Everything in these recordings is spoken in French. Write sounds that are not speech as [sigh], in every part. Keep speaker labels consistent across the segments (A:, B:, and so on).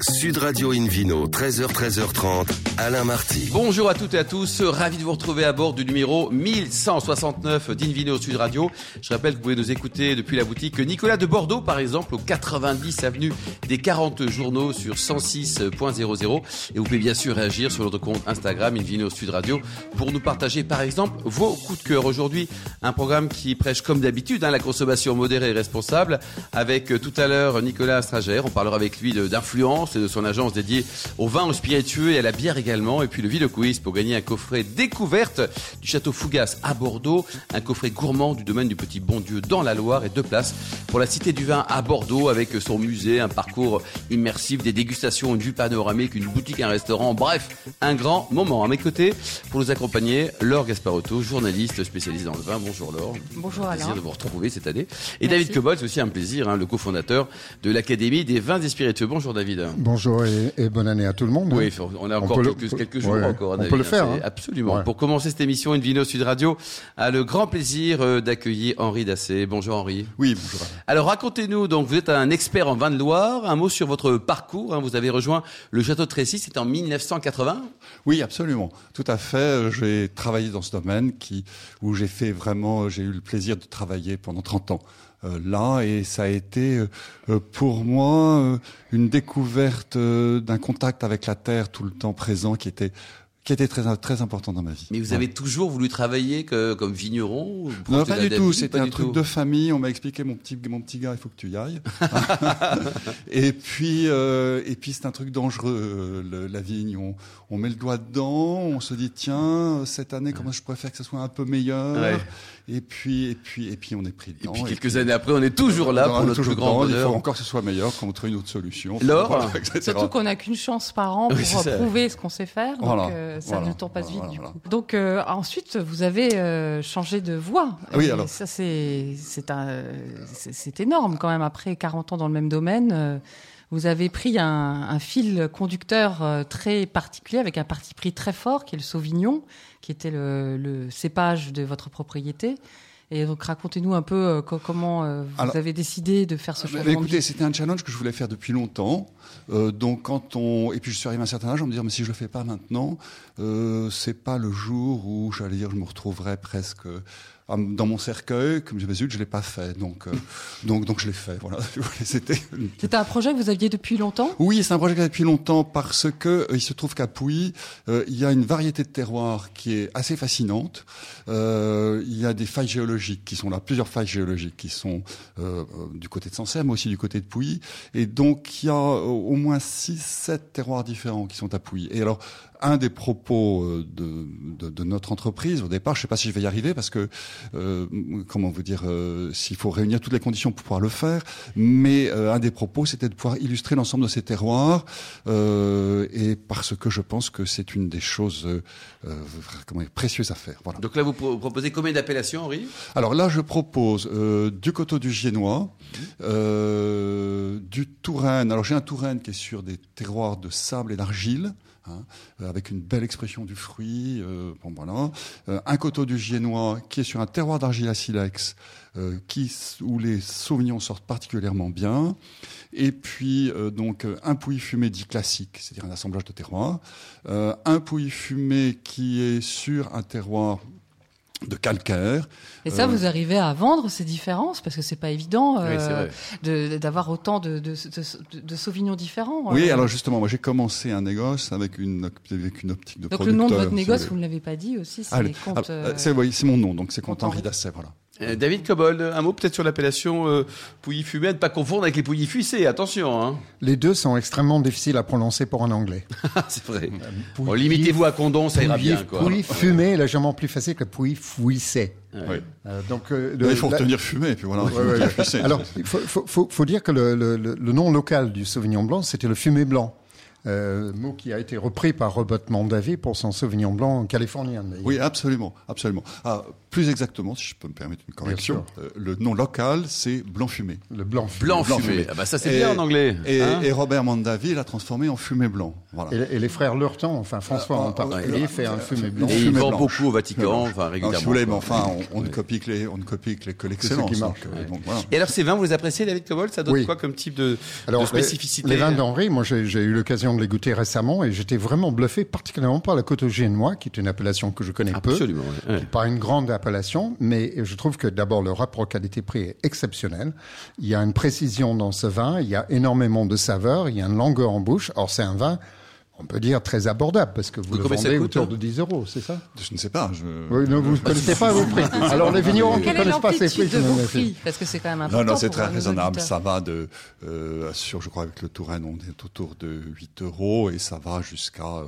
A: Sud Radio Invino, 13h, 13h30, Alain Marty.
B: Bonjour à toutes et à tous, ravi de vous retrouver à bord du numéro 1169 d'Invino Sud Radio. Je rappelle que vous pouvez nous écouter depuis la boutique Nicolas de Bordeaux, par exemple, au 90 avenue des 40 journaux sur 106.00. Et vous pouvez bien sûr réagir sur notre compte Instagram Invino Sud Radio pour nous partager, par exemple, vos coups de cœur. Aujourd'hui, un programme qui prêche comme d'habitude hein, la consommation modérée et responsable avec euh, tout à l'heure Nicolas Stragère. On parlera avec lui d'influence et de son agence dédiée au vin, aux spiritueux et à la bière également. Et puis le Ville Quiz pour gagner un coffret découverte du château Fougas à Bordeaux, un coffret gourmand du domaine du Petit Bon Dieu dans la Loire et deux places pour la Cité du Vin à Bordeaux avec son musée, un parcours immersif, des dégustations, une vue panoramique, une boutique, un restaurant. Bref, un grand moment. À mes côtés, pour nous accompagner, Laure Gasparotto, journaliste spécialisée dans le vin. Bonjour Laure.
C: Bonjour Alain.
B: Plaisir de vous retrouver cette année. Et David Cobol, c'est aussi un plaisir, hein, le cofondateur de l'Académie des vins et spiritueux. Bonjour David.
D: Bonjour et, bonne année à tout le monde.
B: Oui, on a encore quelques, quelques, jours encore.
D: On peut le faire. Hein.
B: Absolument. Pour commencer cette émission, une Vino Sud Radio a le grand plaisir euh, d'accueillir Henri Dassé. Bonjour Henri.
E: Oui, bonjour.
B: Alors racontez-nous, donc vous êtes un expert en vin de Loire, un mot sur votre parcours. Hein. vous avez rejoint le château de Trécy, c'était en 1980
E: Oui, absolument. Tout à fait. J'ai travaillé dans ce domaine qui, où j'ai fait vraiment, j'ai eu le plaisir de travailler pendant 30 ans. Euh, là et ça a été euh, pour moi une découverte d'un contact avec la terre tout le temps présent qui était qui était très très important dans ma vie.
B: Mais vous avez toujours voulu travailler que, comme vigneron
E: Non, pas du tout. C'était un truc de famille. On m'a expliqué mon petit mon petit gars, il faut que tu y ailles. [laughs] [laughs] et puis euh, et puis c'est un truc dangereux le, la vigne. On, on met le doigt dedans, on se dit tiens cette année comment je préfère que ça soit un peu meilleur? Ouais. Et puis, et puis, et puis, on est pris dedans.
B: Et puis, quelques années après, on est toujours là pour notre plus grand bonheur.
E: Il faut encore que ce soit meilleur, qu'on trouve une autre solution.
B: Laure [laughs]
C: Surtout qu'on n'a qu'une chance par an pour prouver ce qu'on sait faire. Donc, euh, ça, le temps passe vite, du coup. Donc, euh, ensuite, vous avez euh, changé de voie.
E: Oui, alors.
C: Ça, c'est, c'est un, c'est énorme quand même. Après 40 ans dans le même domaine, vous avez pris un, un fil conducteur très particulier avec un parti pris très fort qui est le Sauvignon qui était le, le cépage de votre propriété. Et donc racontez-nous un peu euh, comment euh, vous avez décidé de faire ce changement.
E: écoutez, c'était un challenge que je voulais faire depuis longtemps. Euh, donc quand on et puis je suis arrivé à un certain âge, on me dit mais si je le fais pas maintenant, euh, c'est pas le jour où j'allais dire je me retrouverais presque dans mon cercueil, comme je suis dit, je l'ai pas fait, donc euh, [laughs] donc donc je l'ai fait. Voilà, [laughs]
C: c'était. C'était un projet que vous aviez depuis longtemps?
E: Oui, c'est un projet que j'ai depuis longtemps parce que euh, il se trouve qu'à Pouilly, euh, il y a une variété de terroirs qui est assez fascinante. il y a des failles géologiques qui sont là, plusieurs failles géologiques qui sont du côté de Sancerre, mais aussi du côté de Pouilly, et donc il y a au moins six, sept terroirs différents qui sont à Pouilly. Et alors un des propos euh, de, de, de, notre entreprise au départ. Je ne sais pas si je vais y arriver parce que euh, comment vous dire, euh, s'il faut réunir toutes les conditions pour pouvoir le faire. Mais euh, un des propos, c'était de pouvoir illustrer l'ensemble de ces terroirs et parce que je pense que c'est une des choses comment précieuses à faire. Voilà.
B: Donc là, vous proposez combien d'appellations, Henri?
E: Alors là, je propose du coteau du Giennois, du Touraine. Alors j'ai un Touraine qui est sur des terroirs de sable et d'argile. Hein, euh, avec une belle expression du fruit. Euh, bon, voilà. Euh, un coteau du Giennois qui est sur un terroir d'argile à silex, qui, où les sauvignons sortent particulièrement bien. Et puis donc un pouilly fumé dit classique, c'est-à-dire un assemblage de terroirs. un pouilly fumé qui est sur un terroir de calcaire.
C: Et ça, euh, vous arrivez à vendre ces différences parce que c'est pas évident euh, d'avoir autant de, de, de, de, sauvignons différents.
E: Oui, euh. alors justement, moi j'ai commencé un négoce avec une avec une optique de
C: donc
E: producteur.
C: Donc le nom de votre négoce, vous ne l'avez pas dit aussi, c'est
E: ah, C'est oui, mon nom, donc c'est compte Henri Dasset, voilà.
B: Euh, David Cobold, un mot peut-être sur l'appellation euh, pouilly fumé, à ne pas confondre avec les pouilly fuissés, attention. Hein.
D: Les deux sont extrêmement difficiles à prononcer pour un anglais. [laughs]
B: c'est vrai. Bon, Limitez-vous à Condon, ça ira bien.
D: Quoi. Pouilly fumé est légèrement plus facile que pouilly fouissé.
E: Oui. Euh, donc, euh, il faut retenir fumé, puis voilà. [laughs]
D: Alors, il faut, faut, faut, dire que le, le, le, nom local du Sauvignon blanc, c'était le fumé blanc. Euh, mot qui a été repris par Robert Mondavi pour son Sauvignon blanc californien.
E: Oui, absolument, absolument. Ah, plus exactement, si je peux me permettre une correction, euh, le nom local, c'est blanc fumé.
D: Le blanc.
B: Blanc,
E: Blanc
B: fumé.
E: fumé.
B: Ah bah ça c'est bien en anglais.
E: Et,
B: hein
E: et Robert Mondavi l'a transformé en fumé blanc. Voilà.
D: Et, et les frères Lurton, enfin François
E: Euh,
D: en particulier,
E: ouais.
D: fait un fumé blanc.
B: Et il vend beaucoup au Vatican, enfin régulièrement.
E: si vous voulez, mais enfin, on, on ne copie que les, on ne copie que, les- que
D: ce
E: l'excellence.
D: qui
E: donc,
D: marche, ouais.
E: donc, voilà.
B: Et alors ces vins, vous les appréciez, David Cobol? Ça donne
D: Oui.
B: quoi comme type de,
D: Alors,
B: spécificité?
D: Les, vins d'Henri, moi j'ai eu l'occasion de les goûter récemment et j'étais vraiment bluffé, particulièrement par la Coteau Génois, qui est une appellation que je connais peu.
B: Absolument. Ouais.
D: Pas une grande appellation, mais je trouve que d'abord le rapport qualité-prix est exceptionnel. Il y a une précision dans ce vin, il y a énormément de saveurs, il y a une longueur en bouche. Or c'est un vin, on peut dire très abordable parce que vous
B: Oui,
D: le vendez autour de 10 euros, c'est ça?
E: Je ne sais pas. Je...
D: Oui, non, vous ne connaissez pas vos prix. [laughs] Alors les vignerons
C: est
D: connaissent pas ces prix,
C: de
D: je
C: vos prix? Parce que c'est quand même important.
E: Non, non, c'est très raisonnable. Ça va de, euh, sur, je crois, avec le Touraine, on est autour de 8 euros et ça va jusqu'à euh,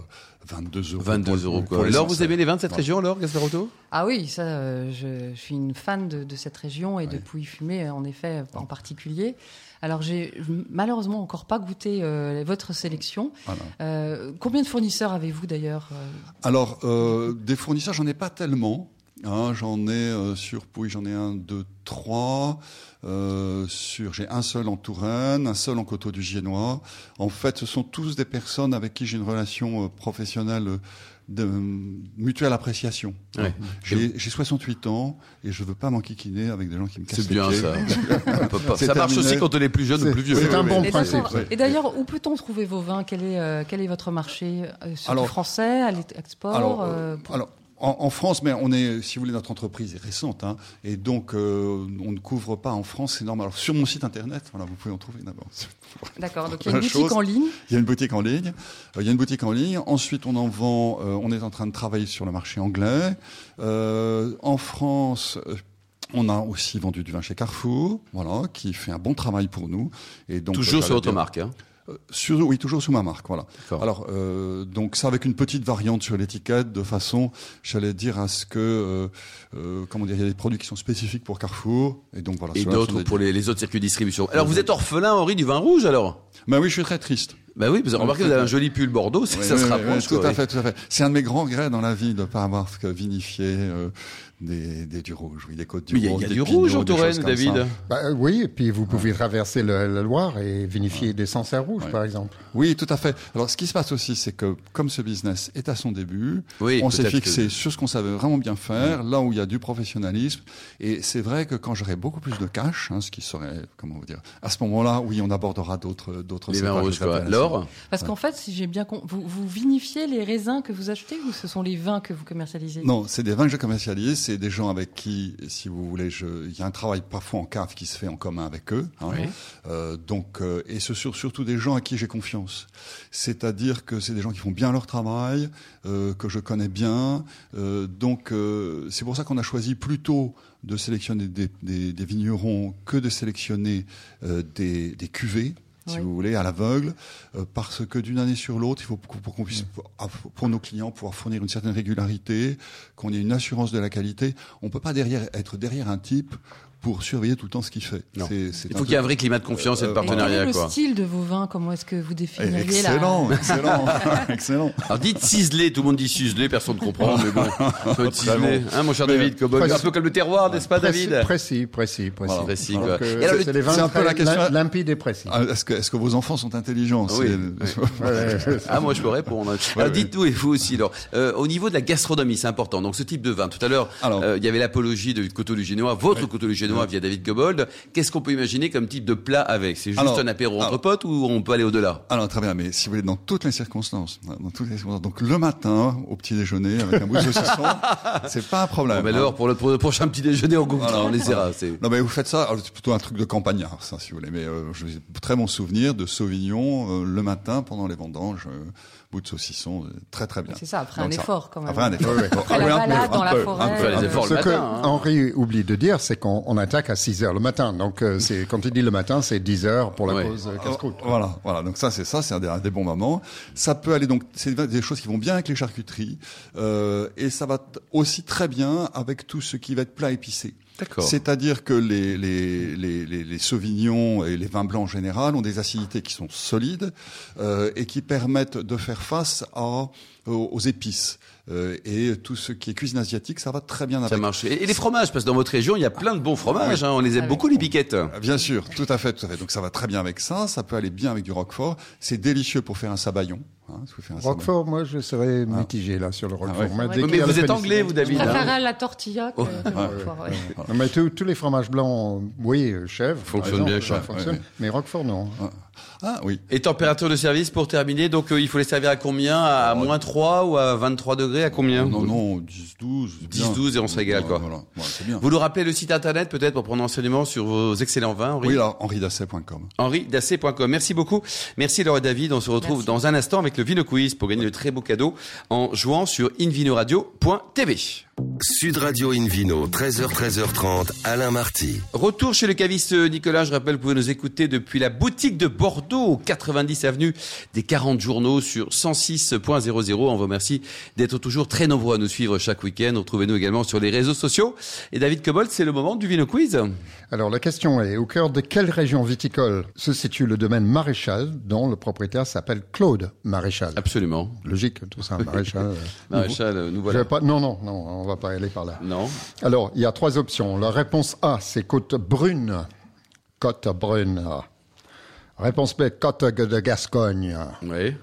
E: 22 euros.
B: 22
E: pour-
B: euros quoi. Laure, vous aimez les vins de cette région, Laure Gasparotto?
C: Ah oui, ça, euh, je, je suis une fan de, de cette région et de Pouilly-Fumé, en effet, en particulier. Alors, j'ai malheureusement encore pas goûté euh, votre sélection.
E: Voilà.
C: Euh, combien de fournisseurs avez-vous d'ailleurs euh
E: Alors, des fournisseurs, j'en ai pas tellement. Hein, j'en ai sur Pouille, j'en ai un, deux, trois. Euh, sur, j'ai un seul en Touraine, un seul en Coteau du Giennois. En fait, ce sont tous des personnes avec qui j'ai une relation euh, professionnelle de mutuelle appréciation.
B: Ouais.
E: J'ai j'ai 68 ans et je veux pas m'enquiquiner avec des gens qui me cassent
B: C'est
E: les
B: bien
E: pieds.
B: ça. [laughs] Ça marche aussi quand on est plus jeune ou plus vieux.
D: c'est un bon.
C: Et
D: principe.
C: Et d'ailleurs, où peut-on trouver vos vins? Quel est, euh, quel est votre marché? Euh,
E: Alors-
C: français, à l'export
E: Alors,
C: euh,
E: euh,
C: pour-
E: alors en, en France, mais on est, si vous voulez, notre entreprise est récente, hein, et donc euh, on ne couvre pas en France, c'est normal. Alors sur mon site internet, voilà, vous pouvez en trouver d'abord. [laughs]
C: D'accord, donc il y a une boutique
E: chose.
C: en ligne.
E: Il y a une boutique en ligne. Euh, il y a une boutique en ligne. Ensuite, on en vend. euh, on est en train de travailler sur le marché anglais. Euh, en France. on a aussi vendu du vin chez Carrefour, voilà, qui fait un bon travail pour nous. Et donc
B: Toujours sur votre marque. Hein.
E: Euh, sur, oui, toujours sous ma marque, voilà. Alors, euh, donc ça avec une petite variante sur l'étiquette, de façon, j'allais dire à ce que, euh, euh, comment dire, il y a des produits qui sont spécifiques pour Carrefour, et donc voilà.
B: Et d'autres pour les, les autres circuits de distribution. Alors vous êtes orphelin, Henri, du vin rouge alors?
E: Bah oui, je suis très triste.
B: Bah oui, vous avez remarqué, vous avez un joli pull Bordeaux, que
E: Oui,
B: ça
E: oui,
B: se
E: oui,
B: rapproche.
E: oui, tout
B: quoi,
E: à fait, tout à fait. C'est un de mes grands regrets dans la vie de ne pas avoir que vinifié euh, des, des du rouge, oui, des côtes du
B: Mais il y a,
E: Rhône,
B: il y a
E: des
B: du
E: Pinots,
B: rouge en Touraine, David.
D: Bah, euh, oui, et puis vous pouvez traverser le- la Loire et vinifier des Sancerre rouges,
E: Ouais.
D: par exemple.
E: Oui, tout à fait. Alors, ce qui se passe aussi, c'est que comme ce business est à son début,
B: Oui,
E: on s'est fixé
B: que-
E: sur ce qu'on savait vraiment bien faire, là où il y a du professionnalisme. Et c'est vrai que quand j'aurai beaucoup plus de cash, hein, ce qui serait, comment vous dire, à ce moment-là, oui, on abordera d'autres, d'autres.
C: Parce qu'en fait, si j'ai bien compris, vous, vous vinifiez les raisins que vous achetez ou ce sont les vins que vous commercialisez?
E: Non, c'est des vins que je commercialise, c'est des gens avec qui, si vous voulez, je, il y a un travail parfois en cave qui se fait en commun avec eux. hein.
B: Oui.
E: Euh, donc, euh, et ce sur- surtout des gens à qui j'ai confiance. C'est-à-dire que c'est des gens qui font bien leur travail, euh, que je connais bien. Euh, donc, euh, c'est pour ça qu'on a choisi plutôt de sélectionner des, des- des vignerons que de sélectionner euh, des, des cuvées. Si
C: Oui.
E: vous voulez, à l'aveugle, euh, parce que d'une année sur l'autre, il faut pour, pour qu'on puisse, pour, pour nos clients, pouvoir fournir une certaine régularité, qu'on ait une assurance de la qualité. On peut pas derrière être derrière un type pour surveiller tout le temps ce qu'il fait.
B: Il faut qu'il y ait un vrai climat de confiance et de
E: Euh,
C: Et quel est
B: partenariat.
C: le
B: quoi.
C: style de vos vins Comment est-ce que vous définiriez
E: Excellent,
C: la...
E: excellent, [laughs] [laughs] excellent.
B: Alors dites ciselé, tout le monde dit ciselé, personne ne comprend, mais bon, [laughs]
E: Très
B: ciselé. Hein, mon cher
E: Mais,
B: David, comme,
D: précis-
B: un peu comme le terroir, n'est-ce pas, David
D: Précis, précis, précis.
E: Voilà.
B: Précis,
D: c'est
B: le-
D: des vins
E: c'est un peu la question-
D: lim- limpides et précis.
E: Ah, Est-ce que, vos enfants sont intelligents
B: Oui, oui. Ah, moi, je peux répondre. Alors, dites-nous, et vous aussi, alors, euh, au niveau de la gastronomie, c'est important. Donc, ce type de vin, tout à l'heure, euh, il y avait l'apologie de Coteau du Génois, votre Coteau du Génois via David Gobold. Qu'est-ce qu'on peut imaginer comme type de plat avec? C'est juste
E: Alors,
B: un apéro entre
E: alors.
B: potes ou on peut aller au-delà?
E: Alors très bien, mais si vous voulez, dans toutes les circonstances, dans toutes les circonstances. Donc le matin, au petit déjeuner, avec un bout de saucisson, [laughs] c'est pas un problème.
B: Ben
E: hein.
B: alors, pour le, pour le prochain petit déjeuner, on goûtera,
E: Voilà.
B: on essaiera.
E: Non mais vous faites ça, alors, c'est plutôt un truc de campagnard, ça, si vous voulez. Mais euh, j'ai très bon souvenir de Sauvignon euh, le matin pendant les vendanges, euh, bout de saucisson, euh, très très bien.
C: C'est ça, après
E: Donc
C: un
E: ça-
C: effort quand même.
E: Après un effort. [laughs]
C: Après la
E: Oui, un peu,
C: balade
E: un
C: dans la
E: peu,
C: forêt.
E: un peu,
B: Faire les
E: un peu.
B: efforts
D: Ce que
B: matin, hein.
D: Henri oublie de dire, c'est qu'on on attaque à 6 heures le matin. Donc, euh, c'est quand il dit le matin, c'est 10 heures pour la
B: Ouais.
D: pause euh, casse-croûte. quoi.
E: Voilà, voilà. Donc ça, c'est ça, c'est un des, un des bons moments. Ça peut aller donc, c'est des choses qui vont bien avec les charcuteries, euh, et ça va aussi très bien avec tout ce qui va être plat épicé.
B: D'accord.
E: C'est-à-dire que les, les, les, les, les sauvignons et les vins blancs en général ont des acidités qui sont solides euh, et qui permettent de faire face à, aux, aux épices. Euh, et tout ce qui est cuisine asiatique, ça va très bien
B: Ça
E: avec.
B: marche. Et et les fromages, parce que dans votre région, il y a plein de bons fromages. hein, on les aime
C: Ah oui.
B: beaucoup, les piquettes.
E: Euh, Bien sûr, tout à fait, tout à fait. Donc ça va très bien avec ça. Ça peut aller bien avec du roquefort. C'est délicieux pour faire un sabayon. Hein, un.
D: Roquefort, moi, je serais mitigé là sur le Roquefort.
E: ouais.
D: Mais
C: Ouais.
B: vous êtes anglais, vous,
C: Je
B: David. hein
C: la tortilla que que le Roquefort, ouais.
D: Non, mais tous, les fromages blancs, euh, oui, euh, chèvre,
B: Fonctionne bien, chèvre,
D: fonctionne. Mais Roquefort, non.
E: Ah oui.
B: Et température de service pour terminer, donc euh, il faut les servir à combien? À moins 3 ou à 23 degrés À combien?
E: Non, non, 10, 12. c'est
B: 10,
E: bien.
B: 12 et on se régale, quoi.
E: Voilà, bien.
B: Vous nous rappelez le site internet peut-être pour prendre enseignement sur vos excellents vins, Henri?
E: Oui, là, henridasset.com.
B: henridacé.com. Merci beaucoup. Merci Laura David. On se retrouve
C: Merci.
B: dans un instant avec le Vino pour gagner de très beaux cadeaux en jouant sur invinoradio.tv.
A: Sud Radio Invino, 13h, 13h30, Alain Marty.
B: Retour chez le caviste Nicolas. Je rappelle, vous pouvez nous écouter depuis la boutique de Bordeaux, au 90 avenue des 40 journaux sur 106.00. On vous remercie d'être toujours très nombreux à nous suivre chaque week-end. Retrouvez-nous également sur les réseaux sociaux. Et David Cobold, c'est le moment du Vino Quiz.
D: Alors la question est, au cœur de quelle région viticole se situe le domaine Maréchal, dont le propriétaire s'appelle Claude Maréchal?
B: Absolument.
D: Logique, tout ça, Maréchal. euh, [laughs]
B: Maréchal, nous
D: je
B: voilà.
D: pas, non, non, non, on va pas par là.
B: Non.
D: Alors, il y a trois options. La réponse A, c'est Côte Brune. Côte Brune. Réponse B, Côte de Gascogne.
B: Oui.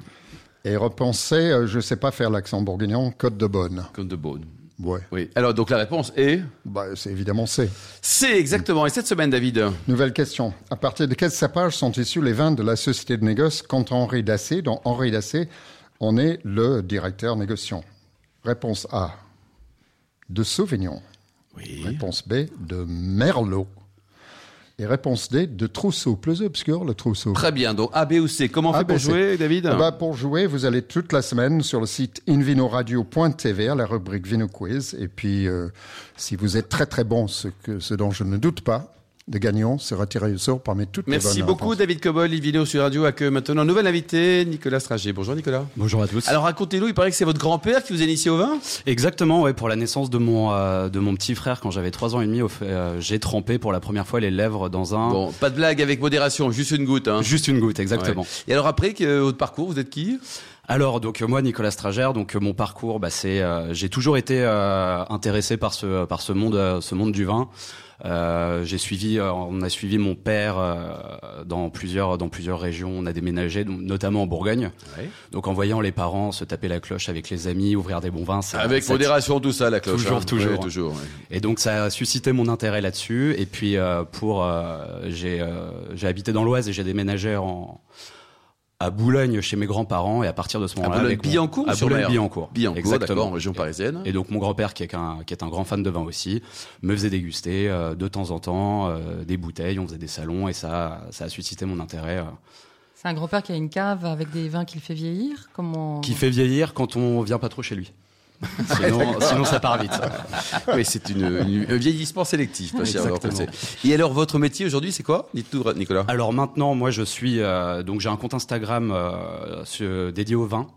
D: Et réponse C, euh, je sais pas faire l'accent bourguignon, Côte de Bonne.
B: Comme de Beaune.
D: Ouais,
B: Oui. Alors, donc la réponse est?
D: Bah, c'est évidemment C.
B: C'est exactement. Et cette semaine, David?
D: Nouvelle question. À partir de quel cépage sont issus les vins de la société de négoce quand Henri Dassé, dont Henri Dassé, on est le directeur négociant? Réponse A, de Sauvignon.
B: Oui.
D: Réponse B, de Merlot. Et réponse D, de Trousseau. Plus obscur, le Trousseau.
B: Très bien. Donc A, B ou C. Comment on
D: A,
B: fait
D: B,
B: pour jouer, David
D: Ah bah, pour jouer, vous allez toute la semaine sur le site invinoradio.tv à la rubrique Vino Quiz. Et puis, euh, si vous êtes très très bon, ce, que, ce dont je ne doute pas, le gagnant sera tiré au sort parmi toutes les
B: Merci beaucoup,
D: réponses.
B: David Cobol. Vidéo sur Radio accueille maintenant un nouvel invité, Nicolas Strager. Bonjour, Nicolas.
F: Bonjour à tous.
B: Alors, racontez-nous, il paraît que c'est votre grand-père qui vous a initié au vin?
F: Exactement, ouais, pour la naissance de mon euh, de mon petit frère quand j'avais trois ans et demi, au fait, euh, j'ai trempé pour la première fois les lèvres dans un
B: Bon, pas de blague avec modération, juste une goutte. Hein.
F: juste une goutte, exactement.
B: Ouais. Et alors après, que, votre parcours, vous êtes qui?
F: Alors donc euh, moi Nicolas Stragère, donc euh, mon parcours, bah, c'est euh, j'ai toujours été euh, intéressé par ce par ce monde euh, ce monde du vin. Euh, j'ai suivi, euh, on a suivi mon père euh, dans plusieurs dans plusieurs régions. On a déménagé, notamment en Bourgogne.
B: Ouais.
F: Donc en voyant les parents se taper la cloche avec les amis, ouvrir des bons vins, ça-
B: Avec
F: ça-
B: modération, tout ça, la cloche.
F: Toujours,
B: hein.
F: toujours.
B: Ouais, toujours. ouais.
F: Et donc ça a suscité mon intérêt là-dessus. Et puis euh, pour euh, j'ai euh, j'ai habité dans l'Oise et j'ai déménagé en à Boulogne chez mes grands-parents et à partir de ce
B: À
F: moment-là avec mon-
B: Boulogne-Billancourt
F: à Boulogne-Billancourt
B: Billancourt, d'accord, en
F: exactement
B: région parisienne.
F: et donc mon grand-père qui est un qui est un grand fan de vin aussi me faisait déguster euh, de temps en temps euh, des bouteilles on faisait des salons et ça ça a suscité mon intérêt euh,
C: C'est un grand-père qui a une cave avec des vins qu'il fait vieillir? Comment
F: qui fait vieillir quand on vient pas trop chez lui sinon sinon ça part vite [laughs]
B: oui, c'est une, une- un vieillissement sélectif, pas cher. sait. Et alors, votre métier aujourd'hui, c'est quoi? Dites-nous, Nicolas.
F: Alors maintenant, moi, je suis euh, donc j'ai un compte Instagram euh, dédié au vin.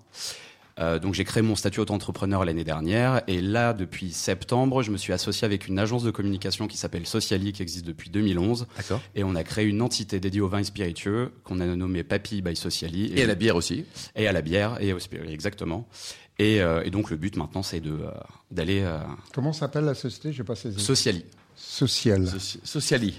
F: Euh, donc j'ai créé mon statut auto-entrepreneur l'année dernière et là depuis septembre je me suis associé avec une agence de communication qui s'appelle Sociali qui existe depuis 2011
B: D'accord.
F: et on a créé une entité dédiée au vin et spiritueux qu'on a nommée Papy by Sociali
B: Et à la bière aussi.
F: et à la bière et au spiritueux exactement et, euh, et donc le but maintenant c'est de euh, d'aller euh,
D: Comment s'appelle la société? Je n'ai pas saisi.
F: Sociali
D: Sociale.
B: Soci- Sociali.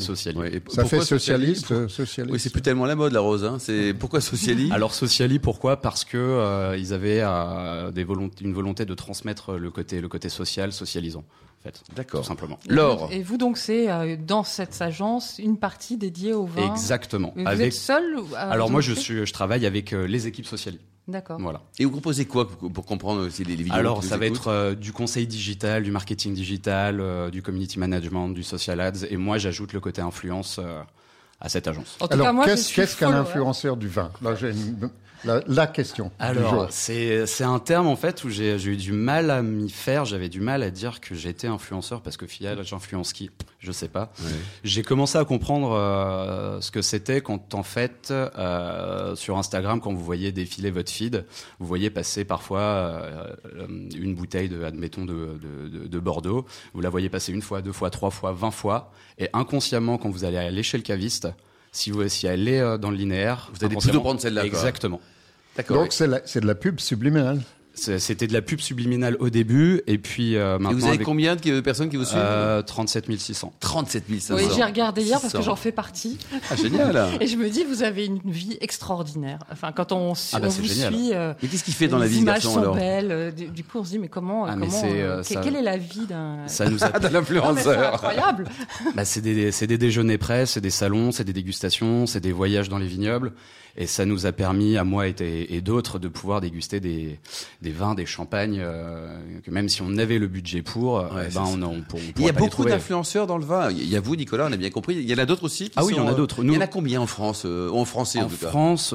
F: Sociali
B: Ouais, et
D: Ça fait socialiste. socialiste?
B: Oui, c'est plus tellement la mode, la rose. Hein. C'est pourquoi Sociali? [laughs]
F: Alors Sociali, pourquoi? Parce que euh, ils avaient euh, des volontés, une volonté de transmettre le côté, le côté social, socialisant, en fait.
B: D'accord.
F: Tout simplement.
C: Et
B: Laure.
C: vous- Et vous, donc, c'est euh, dans cette agence une partie dédiée au vin?
F: Exactement.
C: Mais Vous
F: Avec.
C: êtes seul
F: Alors moi, je suis, je travaille avec euh, les équipes Sociali.
C: D'accord.
F: Voilà.
B: Et vous proposez quoi pour, pour comprendre aussi les, les vidéos
F: Alors ça va être euh, du conseil digital, du marketing digital, euh, du community management, du social ads, et moi j'ajoute le côté influence euh, à cette agence.
C: En tout
D: Alors, qu'est-ce qu'un influenceur du vin? Là, j'ai une- la, la question.
F: Alors, c'est c'est un terme en fait où j'ai j'ai eu du mal à m'y faire. J'avais du mal à dire que j'étais influenceur parce que finalement, j'influence qui? Je sais pas. J'ai commencé à comprendre euh, ce que c'était quand en fait euh, sur Instagram quand vous voyez défiler votre feed, vous voyez passer parfois euh, une bouteille de admettons de, de, de, Bordeaux, vous la voyez passer une fois, deux fois, trois fois, vingt fois, et inconsciemment quand vous allez aller chez le caviste, si vous si elle est dans le linéaire,
B: vous allez plutôt prendre celle-là.
F: Exactement.
D: Donc c'est de la pub subliminale.
F: C'était de la pub subliminale au début, et puis euh, maintenant.
B: Et vous avez combien de personnes qui vous suivent
F: euh, 37 600.
B: 37 600.
C: Oui, j'ai regardé hier parce que j'en fais partie.
B: Ah, génial [laughs]
C: Et je me dis, vous avez une vie extraordinaire. Enfin, quand on,
F: ah, bah,
C: on vous
F: génial.
C: suit. Euh,
B: mais qu'est-ce qu'il fait dans la vie,
C: images sont
B: alors
C: belles. euh, Du, du coup, on se dit, mais comment.
F: Ah,
C: comment
F: mais
C: euh,
F: euh, ça-
C: Quelle est la vie d'un.
F: Ça nous a [laughs]
B: D'un
C: mais c'est
B: influenceur.
C: incroyable. [laughs]
F: Bah, c'est des, c'est des déjeuners presse, c'est des salons, c'est des dégustations, c'est des voyages dans les vignobles. Et ça nous a permis, à moi et, et d'autres, de pouvoir déguster des, des vins, des champagnes, euh, que même si on avait le budget pour, euh,
B: Ouais,
F: ben, on, on, pour-
B: Il y a beaucoup d'influenceurs dans le vin. Il y a vous, Nicolas, on a bien compris. Il y en a d'autres aussi qui
F: Ah oui, il y en a
B: euh,
F: d'autres.
B: Il y en a combien en France euh, En français, en,
F: En
B: tout cas?
F: France,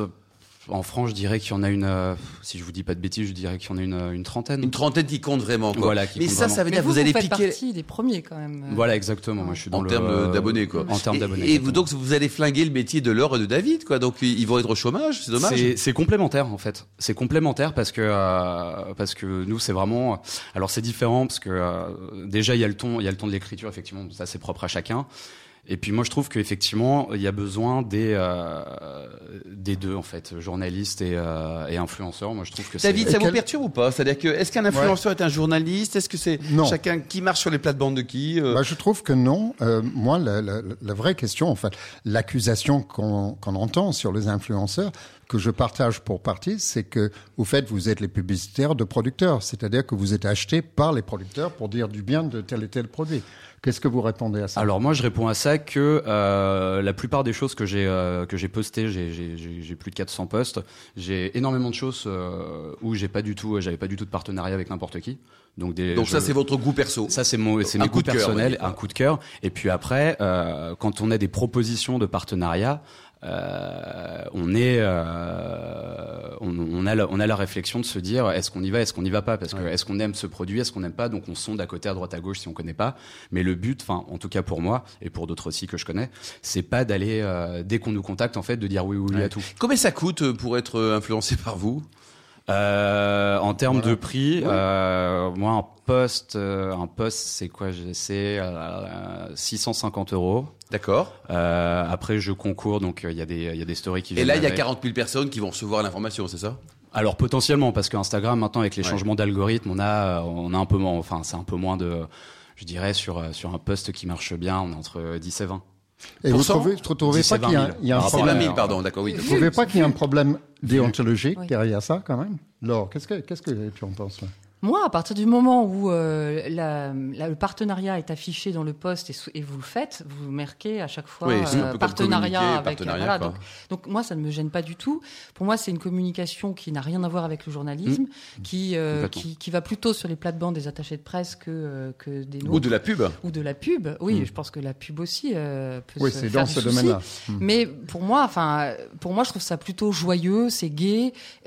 F: en France, je dirais qu'il y en a une, euh, si je vous dis pas de bêtises, je dirais qu'il y en a une, euh, une trentaine.
B: Une trentaine qui comptent vraiment. Quoi.
F: Voilà, qui
B: Mais ça,
F: vraiment.
B: ça veut dire que
C: vous,
B: vous allez
C: faites
B: piquer.
C: partie des premiers quand même.
F: Voilà, exactement. Moi, je suis dans
B: En termes d'abonnés, quoi.
F: En termes
B: Et-
F: d'abonnés.
B: Et, vous, donc, vous allez flinguer le métier de l'or et de David, quoi. Donc, ils vont être au chômage, c'est dommage.
F: C'est- C'est complémentaire en fait. C'est complémentaire parce que euh, parce que nous c'est vraiment. Alors c'est différent parce que euh, déjà il y a le ton, il y a le ton de l'écriture effectivement. Ça c'est propre à chacun. Et puis moi je trouve qu'effectivement il y a besoin des euh, des deux en fait, journalistes et, euh, et influenceurs. Moi je trouve que c'est-
B: David, ça vous
D: quel-
B: perturbe ou pas? C'est-à-dire que est-ce qu'un influenceur est un journaliste? Est-ce que c'est chacun qui marche sur les plates-bandes de qui euh,
D: Bah, je trouve que non. Euh, moi, la, la- la vraie question, en fait, l'accusation qu'on qu'on entend sur les influenceurs, que je partage pour partie, c'est que au fait, vous êtes les publicitaires de producteurs, c'est-à-dire que vous êtes achetés par les producteurs pour dire du bien de tel et tel produit. Qu'est-ce que vous répondez à ça?
F: Alors moi je réponds à ça que euh, la plupart des choses que j'ai euh, que j'ai postées, j'ai- j'ai j'ai- j'ai plus de 400 posts, j'ai énormément de choses euh, où j'ai pas du tout j'avais pas du tout de partenariat avec n'importe qui. Donc des
B: Donc, ça, c'est votre goût perso.
F: Ça, c'est mon, c'est mes goûts personnels, un coup de cœur. Et puis après, euh, quand on a des propositions de partenariat, euh, on est, euh, on, on a, la, on a la réflexion de se dire, est-ce qu'on y va, est-ce qu'on n'y va pas, parce que est-ce qu'on aime ce produit, est-ce qu'on n'aime pas, donc on sonde à côté, à droite, à gauche si on connaît pas. Mais le but, enfin, en tout cas pour moi et pour d'autres aussi que je connais, c'est pas d'aller euh, dès qu'on nous contacte en fait de dire oui oui, oui à tout.
B: Combien ça coûte euh, pour être euh, influencé par vous?
F: Euh, en termes de prix, euh, moi un poste, euh, un poste c'est quoi? C'est euh, 650 euros.
B: D'accord.
F: Euh, après je concours donc euh, il y a des il y a des stories qui
B: Et
F: viennent
B: là, il y a
F: avec.
B: 40 000 personnes qui vont recevoir l'information, c'est ça?
F: Alors potentiellement parce que Instagram maintenant avec les
B: Ouais.
F: changements d'algorithme on a on a un peu moins enfin c'est un peu moins de je dirais sur euh, sur un poste qui marche bien on est entre 10 et 20.
D: Et vous trouvez, vous trouvez
F: 10
D: pas qu'il y a,
F: 20 000.
D: il y a un
F: à-
D: problème.
B: 20 000, pardon, d'accord, oui.
D: Vous trouvez pas qu'il y a un problème déontologique derrière ça, quand même? Laure, qu'est-ce que, qu'est-ce que tu en penses là?
C: Moi, à partir du moment où euh, la- la- le partenariat est affiché dans le poste et, vous le faites, vous marquez à chaque fois
B: Oui,
C: euh,
B: comme
C: partenariat avec.
B: partenariat,
C: voilà, donc, donc moi, ça ne me gêne pas du tout. Pour moi, c'est une communication qui n'a rien à voir avec le journalisme, qui, euh, qui qui va plutôt sur les plates-bandes des attachés de presse que euh, que des nôtres.
B: Ou de la pub
C: ou de la pub. Oui,
B: Mm.
C: je pense que la pub aussi euh, peut
D: Oui, c'est dans ce domaine-là.
C: Mais pour moi, enfin, pour moi, je trouve ça plutôt joyeux, c'est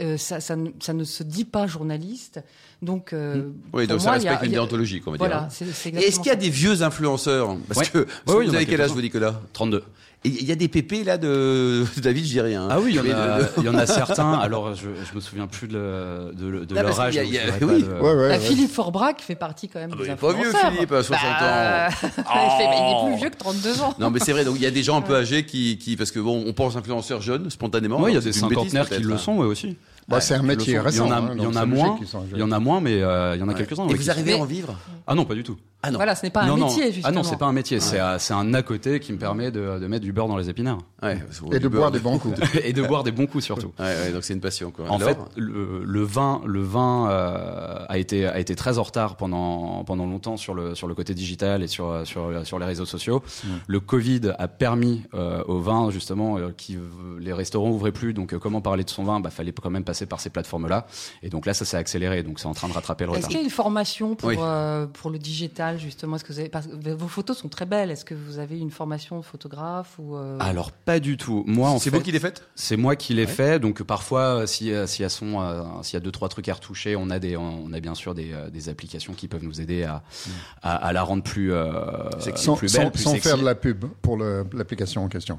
C: euh, ça, ça, ne, ça ne se dit pas journaliste. Donc, euh,
B: Oui,
C: pour
B: donc ça
C: moi, a-
B: respecte une déontologie, on va dire.
C: Voilà, c'est c'est
B: Et Est-ce qu'il y a des vieux influenceurs Parce
F: Ouais.
B: que
F: Ouais,
B: parce
F: oui,
B: vous avez quel âge, vous, Nicolas?
F: 32.
B: Et il y a des pépés là de [laughs] David, je dis rien. hein.
F: Ah oui, il y en a,
B: de-
F: il y en a [laughs] certains. Alors, je, je me souviens plus de, le- de, le- de leur âge.
B: y a-
F: donc
B: a- [laughs] oui.
D: Ouais, ouais,
C: Bah,
D: ouais.
C: Philippe Forbrac fait partie quand même
B: Ah
C: des
B: bah, il est pas vieux,
C: influenceurs.
B: Philippe, à 60
C: Bah, il, fait- bah, il est plus vieux que 32 ans.
B: Non, mais c'est vrai. Donc il y a des gens un peu âgés qui, qui parce que bon, on pense influenceurs jeunes spontanément.
F: Ouais, il y a des cinquantenaires qui le
B: hein.
F: sont, ouais, aussi.
D: Bah, c'est un métier récent.
F: Il y en a,
D: hein,
F: il y en a moins. Il y en a moins, mais euh, il y en a
B: Ouais.
F: quelques-uns.
B: Et vous
F: qui-
B: arrivez à en vivre?
F: Ah non, pas du tout.
B: Ah non.
C: Voilà, ce n'est pas
F: non,
C: un
F: non.
C: métier,
F: Ah
C: justement.
F: non, c'est pas un métier. C'est euh, c'est un à côté qui me permet de, de mettre du beurre dans les épinards
B: Ouais,
D: Et de
B: beurre.
D: boire des bons coups. [laughs]
F: et de boire des bons coups surtout.
B: Ouais, ouais, donc c'est une passion quoi.
F: En
B: Alors
F: fait, le, le vin, le vin euh, a été a été très en retard pendant pendant longtemps sur le sur le côté digital et sur sur sur les réseaux sociaux. Le Covid a permis euh, au vin justement euh, qui les restaurants ouvraient plus, donc euh, comment parler de son vin? Bah fallait quand même passer par ces plateformes là. Et donc là, ça s'est accéléré, donc c'est en train de rattraper le
C: Est-ce
F: retard.
C: qu'il y a une formation pour,
B: Oui.
C: euh, pour le digital général, justement Est-ce que vous avez, parce que vos photos sont très belles. Est-ce que vous avez une formation de photographe ou euh,
F: Alors pas du tout. Moi,
B: C'est vous qui les faites?
F: C'est moi qui l'ai fait. Donc parfois, si euh, s'il y a son, euh, s'il y a deux trois trucs à retoucher, on a des, on a bien sûr des, euh, des applications qui peuvent nous aider à, à, à la rendre plus, euh,
D: Sans,
F: plus belle,
D: sans-
F: plus
D: sans
F: sexy.
D: faire de la pub pour l'application en question.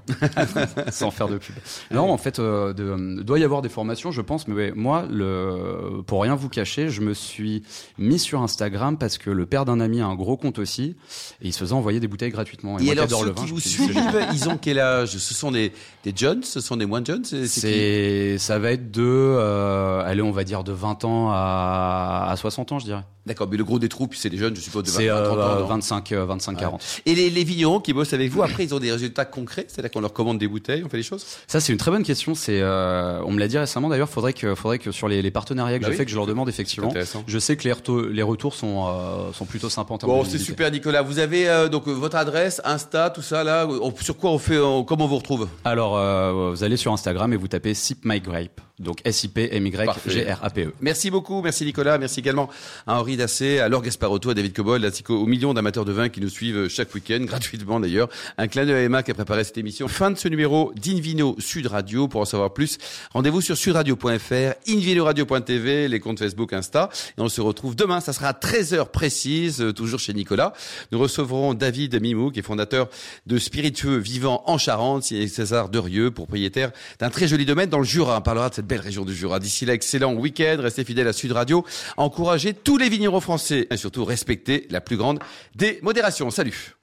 D: [laughs]
F: sans faire de pub. Non, en fait, euh, de, doit y avoir des formations, je pense. Mais ouais, moi, le, pour rien vous cacher, je me suis mis sur Instagram parce que le père d'un ami a un gros compte aussi et il se faisait envoyer des bouteilles gratuitement.
B: Et
F: moi,
B: alors, ceux
F: le vin,
B: qui vous suivent, ils ont quel âge? Ce sont des, des jeunes Ce sont des moins jeunes C'est
F: ça va être de, euh, allez, on va dire de 20 ans à, à 60 ans, je dirais.
B: D'accord, mais le gros des troupes, c'est des jeunes, je suppose, de 20,
F: C'est
B: 30 ans.
F: euh,
B: non?
F: 25, euh, 25, 40.
B: Et les, les vignerons qui bossent avec vous, après, ils ont des résultats concrets? C'est-à-dire qu'on leur commande des bouteilles, on fait les choses?
F: Ça, c'est une très bonne question. C'est, euh, on me l'a dit récemment. D'ailleurs, faudrait que, faudrait que sur les, les partenariats que
B: Bah
F: j'ai
B: oui.
F: fait, que je leur demande effectivement. Je sais que les, les retours sont, euh, sont plutôt sympas en termes
B: Bon, c'est super, Nicolas. Vous avez euh, donc votre adresse, Insta, tout ça, là. On- sur quoi on fait on- Comment on vous retrouve?
F: Alors, euh, vous allez sur Instagram et vous tapez Sip My Grape. Donc S-I-P-M-Y-G-R-A-P-E.
B: Merci beaucoup, merci Nicolas, merci également à Henri Dassé, à Laure Gasparotto, à David Cobol, ainsi qu'aux millions d'amateurs de vin qui nous suivent chaque week-end, [laughs] gratuitement d'ailleurs. Un clin d'œil à Emma qui a préparé cette émission. Fin de ce numéro d'Invino Sud Radio. Pour en savoir plus, rendez-vous sur sudradio.fr, invinoradio.tv, les comptes Facebook, Insta. Et on se retrouve demain, ça sera à 13h précise, euh, toujours chez Nicolas. Nous recevrons David Mimou, qui est fondateur de Spiritueux Vivant en Charente, et César Derieux, propriétaire d'un très joli domaine dans le Jura. On parlera de cette belle région du Jura. D'ici là, excellent week-end, restez fidèles à Sud Radio, encouragez tous les vignerons français et surtout respectez la plus grande des modérations. Salut